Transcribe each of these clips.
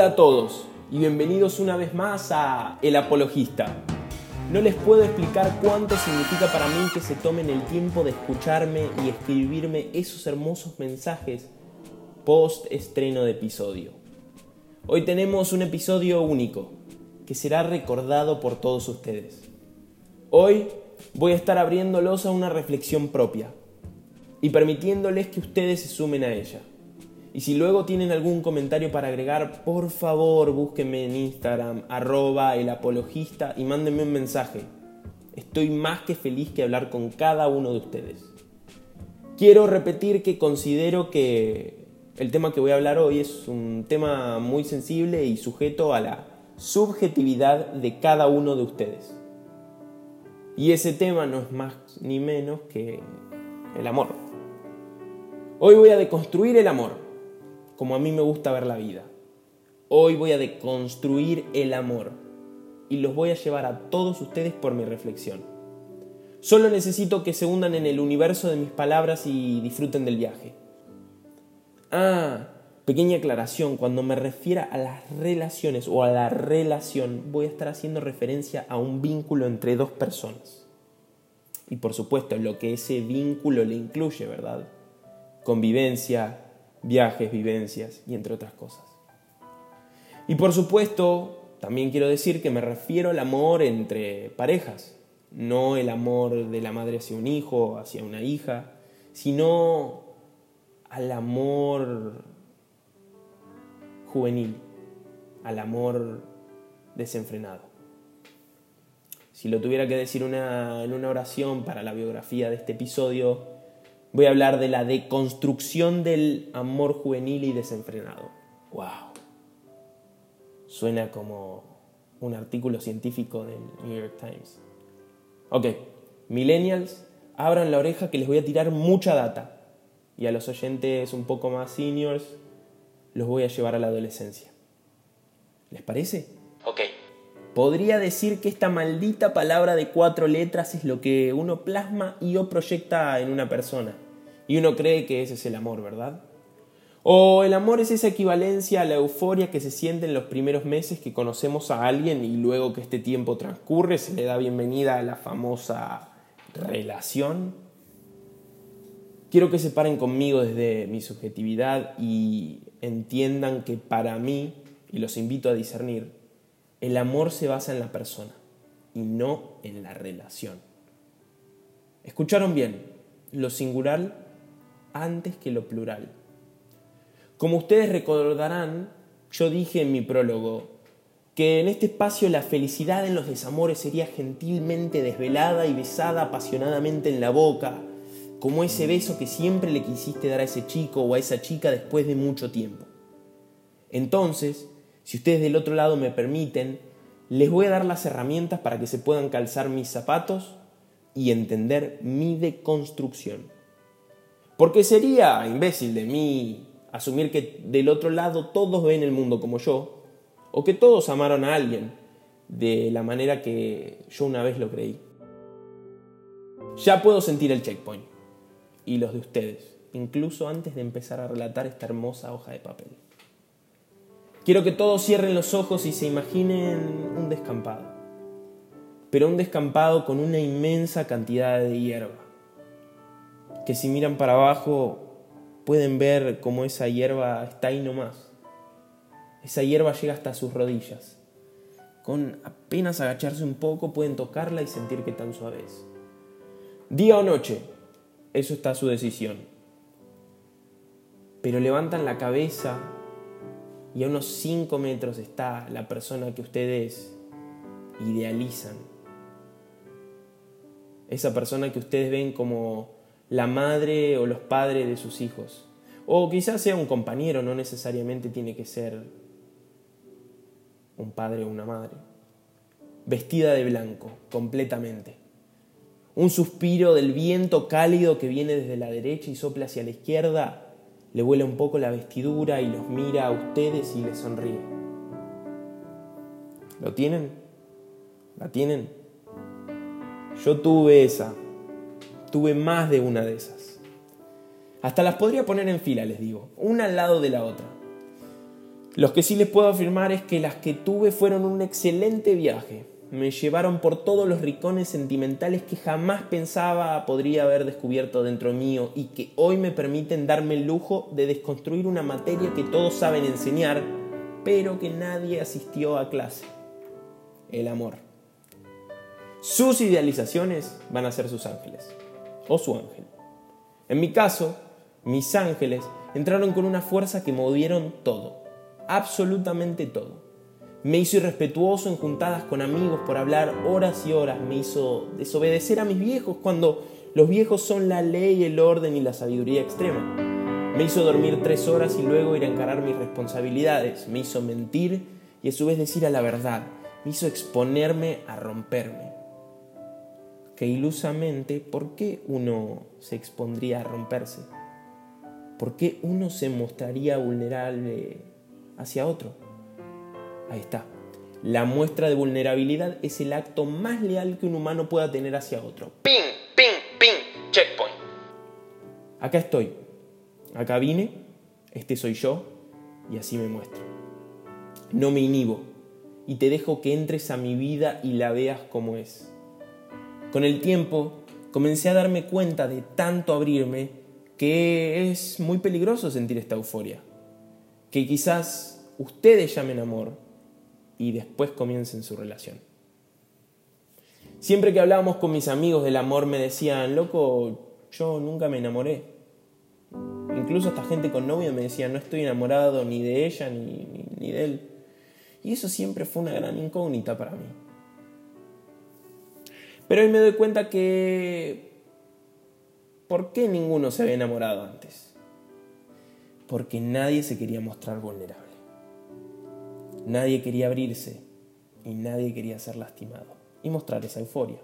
A todos y bienvenidos una vez más a El Apologista. No les puedo explicar cuánto significa para mí que se tomen el tiempo de escucharme y escribirme esos hermosos mensajes post estreno de episodio. Hoy tenemos un episodio único que será recordado por todos ustedes. Hoy voy a estar abriéndolos a una reflexión propia y permitiéndoles que ustedes se sumen a ella. Y si luego tienen algún comentario para agregar, por favor búsquenme en Instagram, arroba el apologista y mándenme un mensaje. Estoy más que feliz que hablar con cada uno de ustedes. Quiero repetir que considero que el tema que voy a hablar hoy es un tema muy sensible y sujeto a la subjetividad de cada uno de ustedes. Y ese tema no es más ni menos que el amor. Hoy voy a deconstruir el amor como a mí me gusta ver la vida. Hoy voy a deconstruir el amor y los voy a llevar a todos ustedes por mi reflexión. Solo necesito que se hundan en el universo de mis palabras y disfruten del viaje. Ah, pequeña aclaración, cuando me refiera a las relaciones o a la relación, voy a estar haciendo referencia a un vínculo entre dos personas. Y por supuesto, lo que ese vínculo le incluye, ¿verdad? Convivencia, viajes, vivencias y entre otras cosas. Y por supuesto, también quiero decir que me refiero al amor entre parejas, no el amor de la madre hacia un hijo, hacia una hija, sino al amor juvenil, al amor desenfrenado. Si lo tuviera que decir una, en una oración para la biografía de este episodio, voy a hablar de la deconstrucción del amor juvenil y desenfrenado. ¡Wow! Suena como un artículo científico del New York Times. Ok, millennials, abran la oreja que les voy a tirar mucha data. Y a los oyentes un poco más seniors, los voy a llevar a la adolescencia. ¿Les parece? Ok. Podría decir que esta maldita palabra de cuatro letras es lo que uno plasma y o proyecta en una persona. Y uno cree que ese es el amor, ¿verdad? O el amor es esa equivalencia a la euforia que se siente en los primeros meses que conocemos a alguien y luego que este tiempo transcurre se le da bienvenida a la famosa relación. Quiero que se paren conmigo desde mi subjetividad y entiendan que para mí, y los invito a discernir, el amor se basa en la persona y no en la relación. ¿Escucharon bien? Lo singular antes que lo plural. Como ustedes recordarán, yo dije en mi prólogo que en este espacio la felicidad en los desamores sería gentilmente desvelada y besada apasionadamente en la boca, como ese beso que siempre le quisiste dar a ese chico o a esa chica después de mucho tiempo. Entonces, si ustedes del otro lado me permiten, les voy a dar las herramientas para que se puedan calzar mis zapatos y entender mi deconstrucción. Porque sería imbécil de mí asumir que del otro lado todos ven el mundo como yo, o que todos amaron a alguien de la manera que yo una vez lo creí. Ya puedo sentir el checkpoint, y los de ustedes, incluso antes de empezar a relatar esta hermosa hoja de papel. Quiero que todos cierren los ojos y se imaginen un descampado. Pero un descampado con una inmensa cantidad de hierba. Que si miran para abajo pueden ver cómo esa hierba está ahí nomás. Esa hierba llega hasta sus rodillas. Con apenas agacharse un poco pueden tocarla y sentir que tan suave es. Día o noche, eso está a su decisión. Pero levantan la cabeza y a unos 5 metros está la persona que ustedes idealizan. Esa persona que ustedes ven como la madre o los padres de sus hijos. O quizás sea un compañero, no necesariamente tiene que ser un padre o una madre. Vestida de blanco, completamente. Un suspiro del viento cálido que viene desde la derecha y sopla hacia la izquierda le vuela un poco la vestidura y los mira a ustedes y les sonríe. ¿Lo tienen? ¿La tienen? Yo tuve esa. Tuve más de una de esas. Hasta las podría poner en fila, les digo, una al lado de la otra. Los que sí les puedo afirmar es que las que tuve fueron un excelente viaje. Me llevaron por todos los rincones sentimentales que jamás pensaba podría haber descubierto dentro mío y que hoy me permiten darme el lujo de desconstruir una materia que todos saben enseñar, pero que nadie asistió a clase. El amor. Sus idealizaciones van a ser sus ángeles, o su ángel. En mi caso, mis ángeles entraron con una fuerza que movieron todo absolutamente todo. Me hizo irrespetuoso en juntadas con amigos por hablar horas y horas. Me hizo desobedecer a mis viejos cuando los viejos son la ley, el orden y la sabiduría extrema. Me hizo dormir tres horas y luego ir a encarar mis responsabilidades. Me hizo mentir y a su vez decir a la verdad. Me hizo exponerme a romperme. Que ilusamente, ¿por qué uno se expondría a romperse? ¿Por qué uno se mostraría vulnerable hacia otro. Ahí está. La muestra de vulnerabilidad es el acto más leal que un humano pueda tener hacia otro. Ping, ping, ping, checkpoint. Acá estoy. Acá vine. Este soy yo. Y así me muestro. No me inhibo. Y te dejo que entres a mi vida y la veas como es. Con el tiempo comencé a darme cuenta de tanto abrirme que es muy peligroso sentir esta euforia que quizás ustedes llamen amor y después comiencen su relación. Siempre que hablábamos con mis amigos del amor me decían, loco, yo nunca me enamoré. Incluso esta gente con novia me decía, no estoy enamorado ni de ella ni, ni de él. Y eso siempre fue una gran incógnita para mí. Pero hoy me doy cuenta que... ¿Por qué ninguno se había enamorado antes? porque nadie se quería mostrar vulnerable. Nadie quería abrirse y nadie quería ser lastimado y mostrar esa euforia.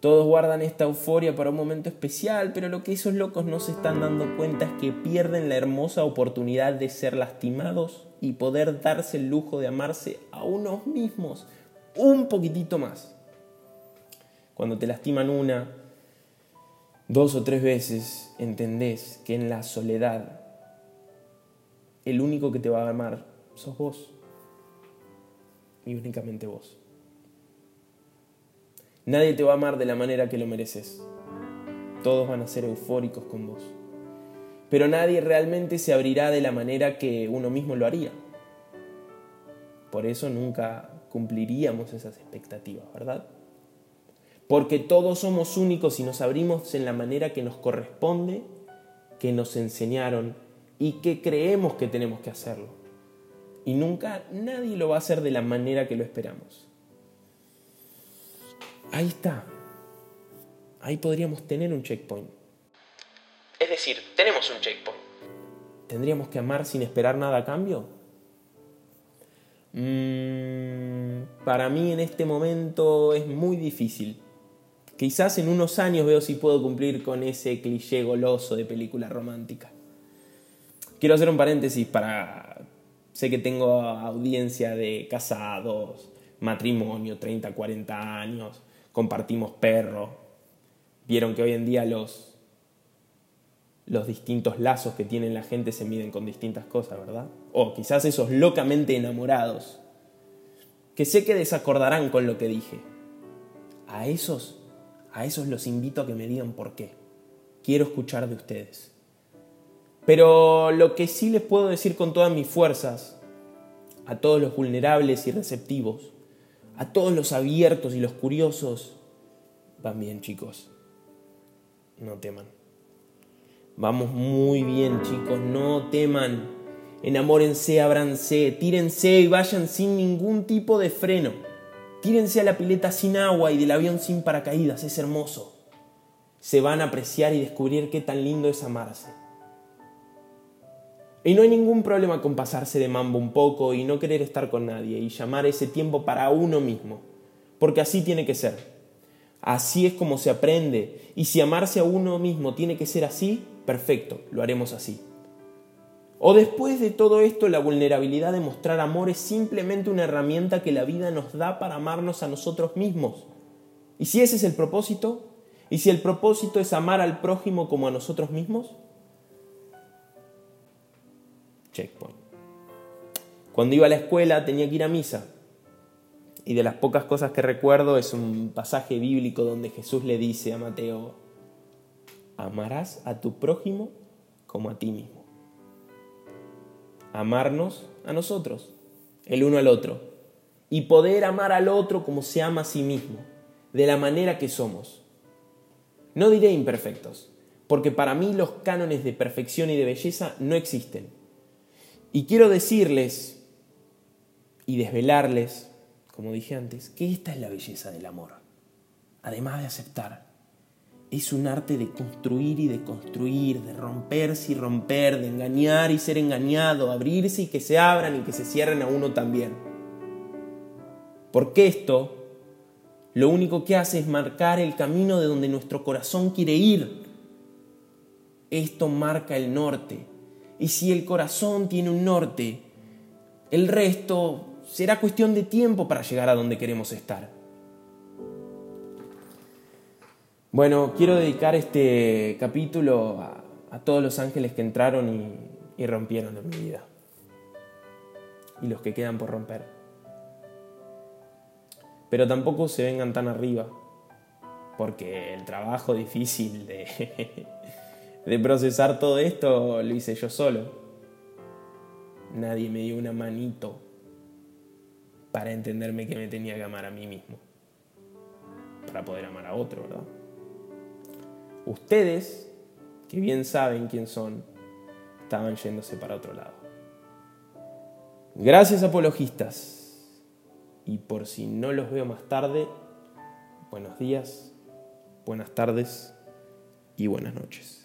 Todos guardan esta euforia para un momento especial, pero lo que esos locos no se están dando cuenta es que pierden la hermosa oportunidad de ser lastimados y poder darse el lujo de amarse a unos mismos un poquitito más. Cuando te lastiman una, dos o tres veces entendés que en la soledad el único que te va a amar sos vos y únicamente vos. Nadie te va a amar de la manera que lo mereces. Todos van a ser eufóricos con vos. Pero nadie realmente se abrirá de la manera que uno mismo lo haría. Por eso nunca cumpliríamos esas expectativas, ¿verdad? porque todos somos únicos y nos abrimos en la manera que nos corresponde, que nos enseñaron y que creemos que tenemos que hacerlo. Y nunca nadie lo va a hacer de la manera que lo esperamos. Ahí está. Ahí podríamos tener un checkpoint. Es decir, tenemos un checkpoint. ¿Tendríamos que amar sin esperar nada a cambio? Mm, para mí en este momento es muy difícil. Quizás en unos años veo si puedo cumplir con ese cliché goloso de película romántica. Quiero hacer un paréntesis para... Sé que tengo audiencia de casados, matrimonio, 30, 40 años, compartimos perro. Vieron que hoy en día los, los distintos lazos que tiene la gente se miden con distintas cosas, ¿verdad? O quizás esos locamente enamorados, que sé que desacordarán con lo que dije. A esos a esos los invito a que me digan por qué. Quiero escuchar de ustedes. Pero lo que sí les puedo decir con todas mis fuerzas, a todos los vulnerables y receptivos, a todos los abiertos y los curiosos, van bien chicos. No teman. Vamos muy bien chicos, no teman. Enamórense, abranse, tírense y vayan sin ningún tipo de freno. Tírense a la pileta sin agua y del avión sin paracaídas, es hermoso. Se van a apreciar y descubrir qué tan lindo es amarse. Y no hay ningún problema con pasarse de mambo un poco y no querer estar con nadie y llamar ese tiempo para uno mismo, porque así tiene que ser. Así es como se aprende y si amarse a uno mismo tiene que ser así, perfecto, lo haremos así. O después de todo esto, la vulnerabilidad de mostrar amor es simplemente una herramienta que la vida nos da para amarnos a nosotros mismos. ¿Y si ese es el propósito? ¿Y si el propósito es amar al prójimo como a nosotros mismos? Checkpoint. Cuando iba a la escuela tenía que ir a misa. Y de las pocas cosas que recuerdo es un pasaje bíblico donde Jesús le dice a Mateo, amarás a tu prójimo como a ti mismo. Amarnos a nosotros, el uno al otro, y poder amar al otro como se ama a sí mismo, de la manera que somos. No diré imperfectos, porque para mí los cánones de perfección y de belleza no existen. Y quiero decirles y desvelarles, como dije antes, que esta es la belleza del amor. Además de aceptar, es un arte de construir y de construir, de romperse y romper, de engañar y ser engañado, abrirse y que se abran y que se cierren a uno también. Porque esto lo único que hace es marcar el camino de donde nuestro corazón quiere ir. Esto marca el norte. Y si el corazón tiene un norte, el resto será cuestión de tiempo para llegar a donde queremos estar. Bueno, quiero dedicar este capítulo a, todos los ángeles que entraron y, y rompieron en mi vida. Y los que quedan por romper. Pero tampoco se vengan tan arriba, porque el trabajo difícil de, de procesar todo esto lo hice yo solo. Nadie me dio una manito para entenderme que me tenía que amar a mí mismo, para poder amar a otro, ¿verdad? Ustedes, que bien saben quién son, estaban yéndose para otro lado. Gracias apologistas. Y por si no los veo más tarde, buenos días, buenas tardes y buenas noches.